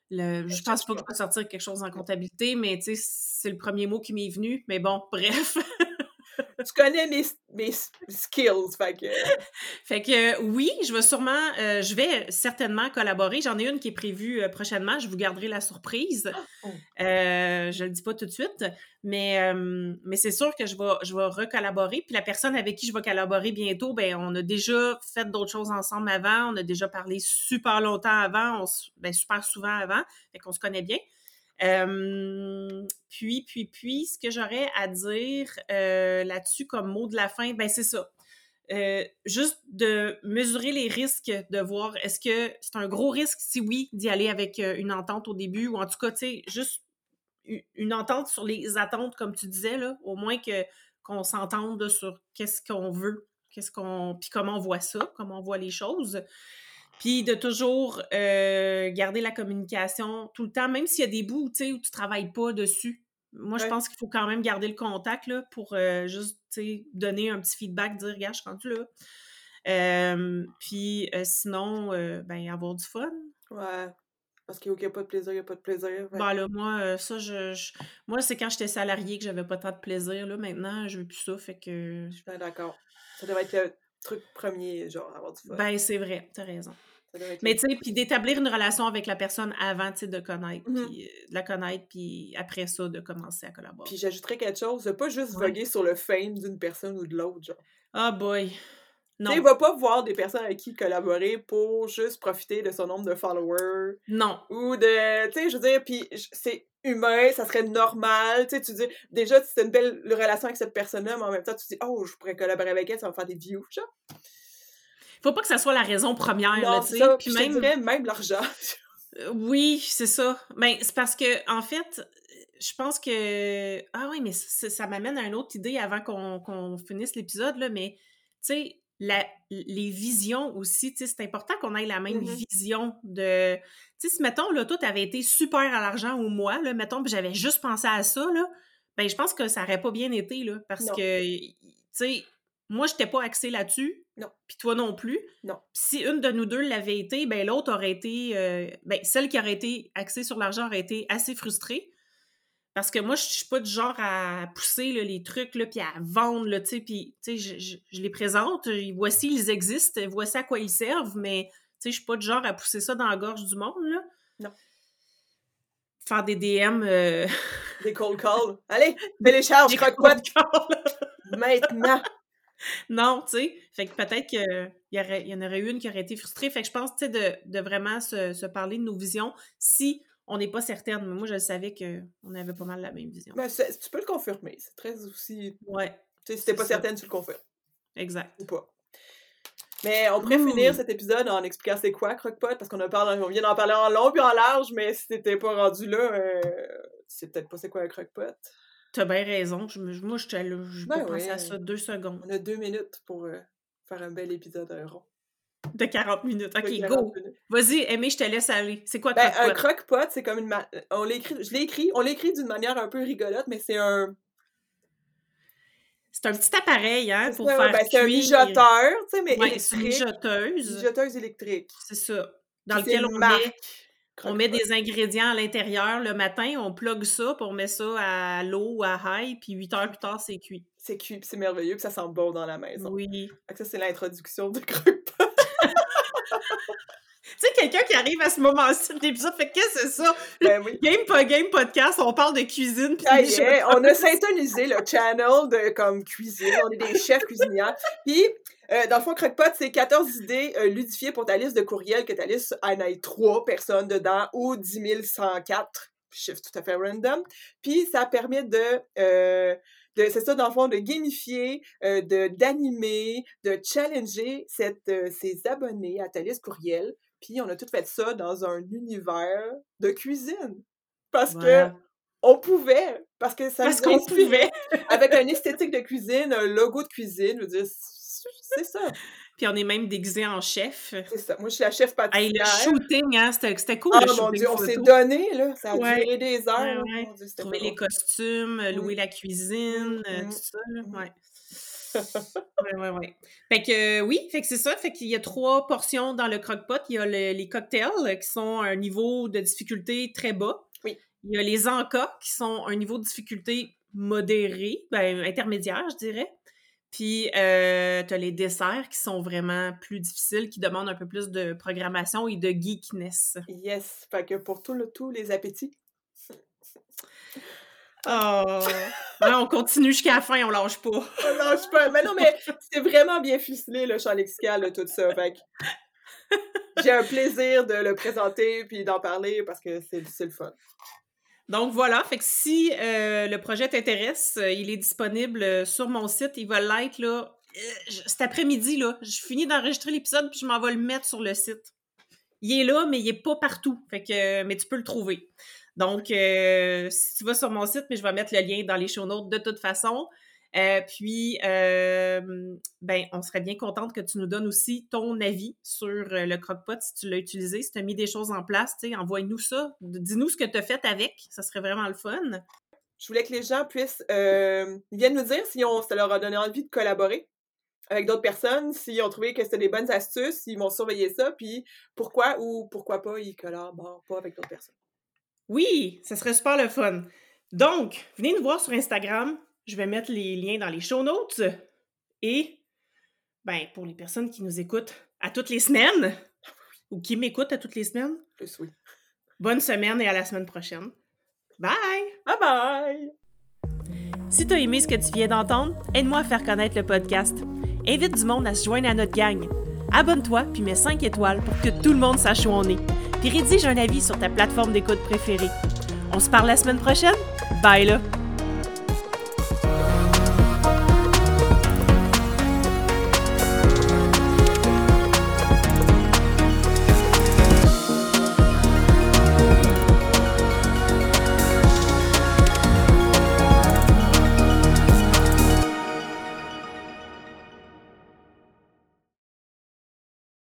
le, je pense pas que je sortir quelque chose en comptabilité, mais c'est le premier mot qui m'est venu. Mais bon, [laughs] bref. Tu connais mes, mes skills, fait que... [laughs] fait que oui, je vais sûrement, euh, je vais certainement collaborer. J'en ai une qui est prévue euh, prochainement, je vous garderai la surprise. Ah, oh. Euh, je le dis pas tout de suite, mais, mais c'est sûr que je vais, je vais recollaborer. Puis la personne avec qui je vais collaborer bientôt, ben on a déjà fait d'autres choses ensemble avant, on a déjà parlé super longtemps avant, on, ben, super souvent avant, fait qu'on se connaît bien puis, puis, puis, ce que j'aurais à dire là-dessus comme mot de la fin, ben c'est ça. juste de mesurer les risques, de voir est-ce que c'est un gros risque, si oui, d'y aller avec une entente au début, ou en tout cas, tu sais, juste une entente sur les attentes, comme tu disais, là, au moins que qu'on s'entende sur qu'est-ce qu'on veut, qu'est-ce qu'on, puis comment on voit ça, comment on voit les choses. Puis de toujours euh, garder la communication tout le temps, même s'il y a des bouts où tu ne travailles pas dessus. Moi, je pense qu'il faut quand même garder le contact là, pour euh, juste donner un petit feedback, dire Regarde, je suis rendu là. puis euh, sinon, ben, avoir du fun. Ouais. Parce qu'il n'y a pas de plaisir, il n'y a pas de plaisir. Ben là, moi, ça, je, moi, c'est quand j'étais salarié que j'avais pas tant de plaisir. Là. Maintenant, je veux plus ça, fait que... Je suis d'accord. Ça devrait être le truc premier, genre, avoir du fun. Ben, c'est vrai, t'as raison. Mais tu sais, puis d'établir une relation avec la personne avant, tu sais, de connaître, mmh puis euh, de la connaître, puis après ça, de commencer à collaborer. Puis j'ajouterais quelque chose, de pas juste voguer sur le fame d'une personne ou de l'autre, genre. Ah boy! Non. Tu sais, va pas voir des personnes avec qui collaborer pour juste profiter de son nombre de followers. Non. Ou de, tu sais, je veux dire, puis c'est humain, ça serait normal, tu sais, tu dis, déjà, c'est une belle relation avec cette personne-là, mais en même temps, tu dis, oh, je pourrais collaborer avec elle, ça va me faire des views, genre faut pas que ça soit la raison première. Non, tu sais. Puis même, même l'argent. [laughs] Euh, oui, c'est ça. Mais ben, c'est parce que, en fait, je pense que. Ah oui, mais ça, m'amène à une autre idée avant qu'on finisse l'épisode, là. Mais, tu sais, les visions aussi, tu sais, c'est important qu'on ait la même mm-hmm. vision de. Tu sais, si, mettons, là, toi, t'avais été super à l'argent ou moi, là, mettons, j'avais juste pensé à ça, là, ben, je pense que ça aurait pas bien été, là. Parce que, tu sais, moi, je n'étais pas axée là-dessus. Non. Puis toi non plus. Non. si une de nous deux l'avait été, ben l'autre aurait été. Euh, ben, celle qui aurait été axée sur l'argent aurait été assez frustrée. Parce que moi, je suis pas du genre à pousser les trucs, puis à vendre, tu sais, puis je, je, les présente, voici, ils existent, voici à quoi ils servent, mais je suis pas du genre à pousser ça dans la gorge du monde, là. Non. Faire des DM... Euh, des cold calls. [laughs] Allez, télécharge, croque Maintenant! [laughs] non, tu sais. Fait que peut-être qu'il y, y en aurait eu une qui aurait été frustrée. Fait que je pense, tu sais, de, de, vraiment se, se, parler de nos visions si on n'est pas certaine. Mais moi, je savais qu'on avait pas mal la même vision. Ben, tu peux le confirmer. C'est très aussi. Ouais. Tu sais, si t'es pas certaine, tu le confirmes. Exact. Ou pas. Mais on pourrait finir cet épisode en expliquant c'est quoi Crockpot, parce qu'on a parlé, on vient d'en parler en long puis en large, mais si t'étais pas rendu là, euh, c'est peut-être pas c'est quoi un Crockpot. T'as bien raison. Je, moi, je n'ai pas pensé à ça deux secondes. On a deux minutes pour euh, faire un bel épisode un rond. De 40 minutes. OK, go. Vas-y, Aimé, je te laisse aller. C'est quoi ben, Un croque-pot, c'est comme une. On l'écrit. Je l'ai écrit. On l'écrit d'une manière un peu rigolote, mais c'est un. C'est un petit appareil, hein, pour faire ben, C'est un mijoteur, tu sais, mais ouais, c'est une mijoteuse. Une mijoteuse électrique. C'est ça. Dans lequel on met on met des ingrédients à l'intérieur le matin, on plug ça, puis on met ça à l'eau ou à high, puis 8 heures plus tard, c'est cuit. C'est cuit, puis c'est merveilleux, puis ça sent bon dans la maison. Oui. ça, c'est l'introduction de Croque-Pot. [laughs] sais, quelqu'un qui arrive à ce moment-ci de l'épisode fait qu'est-ce que c'est ça? Ben oui. [laughs] Game pas game podcast, on parle de cuisine. on a syntonisé le channel de comme cuisine. On est des chefs cuisinières. Puis, euh, dans le fond, Crockpot, c'est 14 idées euh, ludifiées pour ta liste de courriels, que ta liste en ait 3 personnes dedans ou 10 104, chiffre tout à fait random. Puis, ça permet de... euh, de c'est ça, dans le fond, de gamifier, euh, de d'animer, de challenger cette, euh, ses abonnés à ta liste courriel. Puis, on a tout fait ça dans un univers de cuisine. Parce que on pouvait, parce que ça Parce qu'on pouvait. [laughs] Avec un esthétique de cuisine, un logo de cuisine, je veux dire, c'est ça, Puis on est même déguisé en chef. c'est ça. Moi, je suis la chef Hey, le pâtissière. shooting, hein, c'était cool Ah le mon Dieu, on s'est donné, là, ça a Ouais. duré des heures. Ouais, là. ouais. Mon Dieu, c'était Trouver les costumes, euh, louer la cuisine, euh, Mm. tout ça, là, Mm. ouais. [laughs] ouais, ouais, ouais. Fait que euh, oui, fait que c'est ça. Fait qu'il y a trois portions dans le croque-pot. Il y a le- les cocktails qui sont à un niveau de difficulté très bas. Il y a les encas qui sont un niveau de difficulté modéré, ben intermédiaire, je dirais. Puis, euh, tu as les desserts qui sont vraiment plus difficiles, qui demandent un peu plus de programmation et de geekness. Yes, fait que pour tout le, tous les appétits. [laughs] Oh! Ouais, on continue jusqu'à la fin, on lâche pas. Non, je peux... Mais non, mais c'est vraiment bien ficelé, le champ lexical, tout ça. Fait que [laughs] j'ai un plaisir de le présenter puis d'en parler parce que c'est le fun. Donc voilà, fait que si euh, le projet t'intéresse, euh, il est disponible euh, sur mon site. Il va l'être là. cet après-midi. Je finis d'enregistrer l'épisode puis je m'en vais le mettre sur le site. Il est là, mais il est pas partout. Fait que, mais tu peux le trouver. Donc, si tu vas sur mon site, mais je vais mettre le lien dans les show notes de toute façon. Euh, puis, euh, ben, on serait bien contente que tu nous donnes aussi ton avis sur euh, le croque-pot si tu l'as utilisé, si tu as mis des choses en place, envoie-nous ça. Dis-nous ce que tu as fait avec, ça serait vraiment le fun. Je voulais que les gens puissent euh, ils viennent nous dire si on, ça leur a donné envie de collaborer avec d'autres personnes, s'ils ont trouvé que c'était des bonnes astuces, s'ils vont surveiller ça, puis pourquoi ou pourquoi pas ils collaborent pas avec d'autres personnes. Oui, ça serait super le fun. Donc, venez nous voir sur Instagram. Je vais mettre les liens dans les show notes. Et, ben, pour les personnes qui nous écoutent à toutes les semaines, ou qui m'écoutent à toutes les semaines, Plus oui. bonne semaine et à la semaine prochaine. Bye! Bye bye! Si t'as aimé ce que tu viens d'entendre, aide-moi à faire connaître le podcast. Invite du monde à se joindre à notre gang. Abonne-toi puis mets 5 étoiles pour que tout le monde sache où on est. Puis rédige un avis sur ta plateforme d'écoute préférée. On se parle la semaine prochaine? Bye là!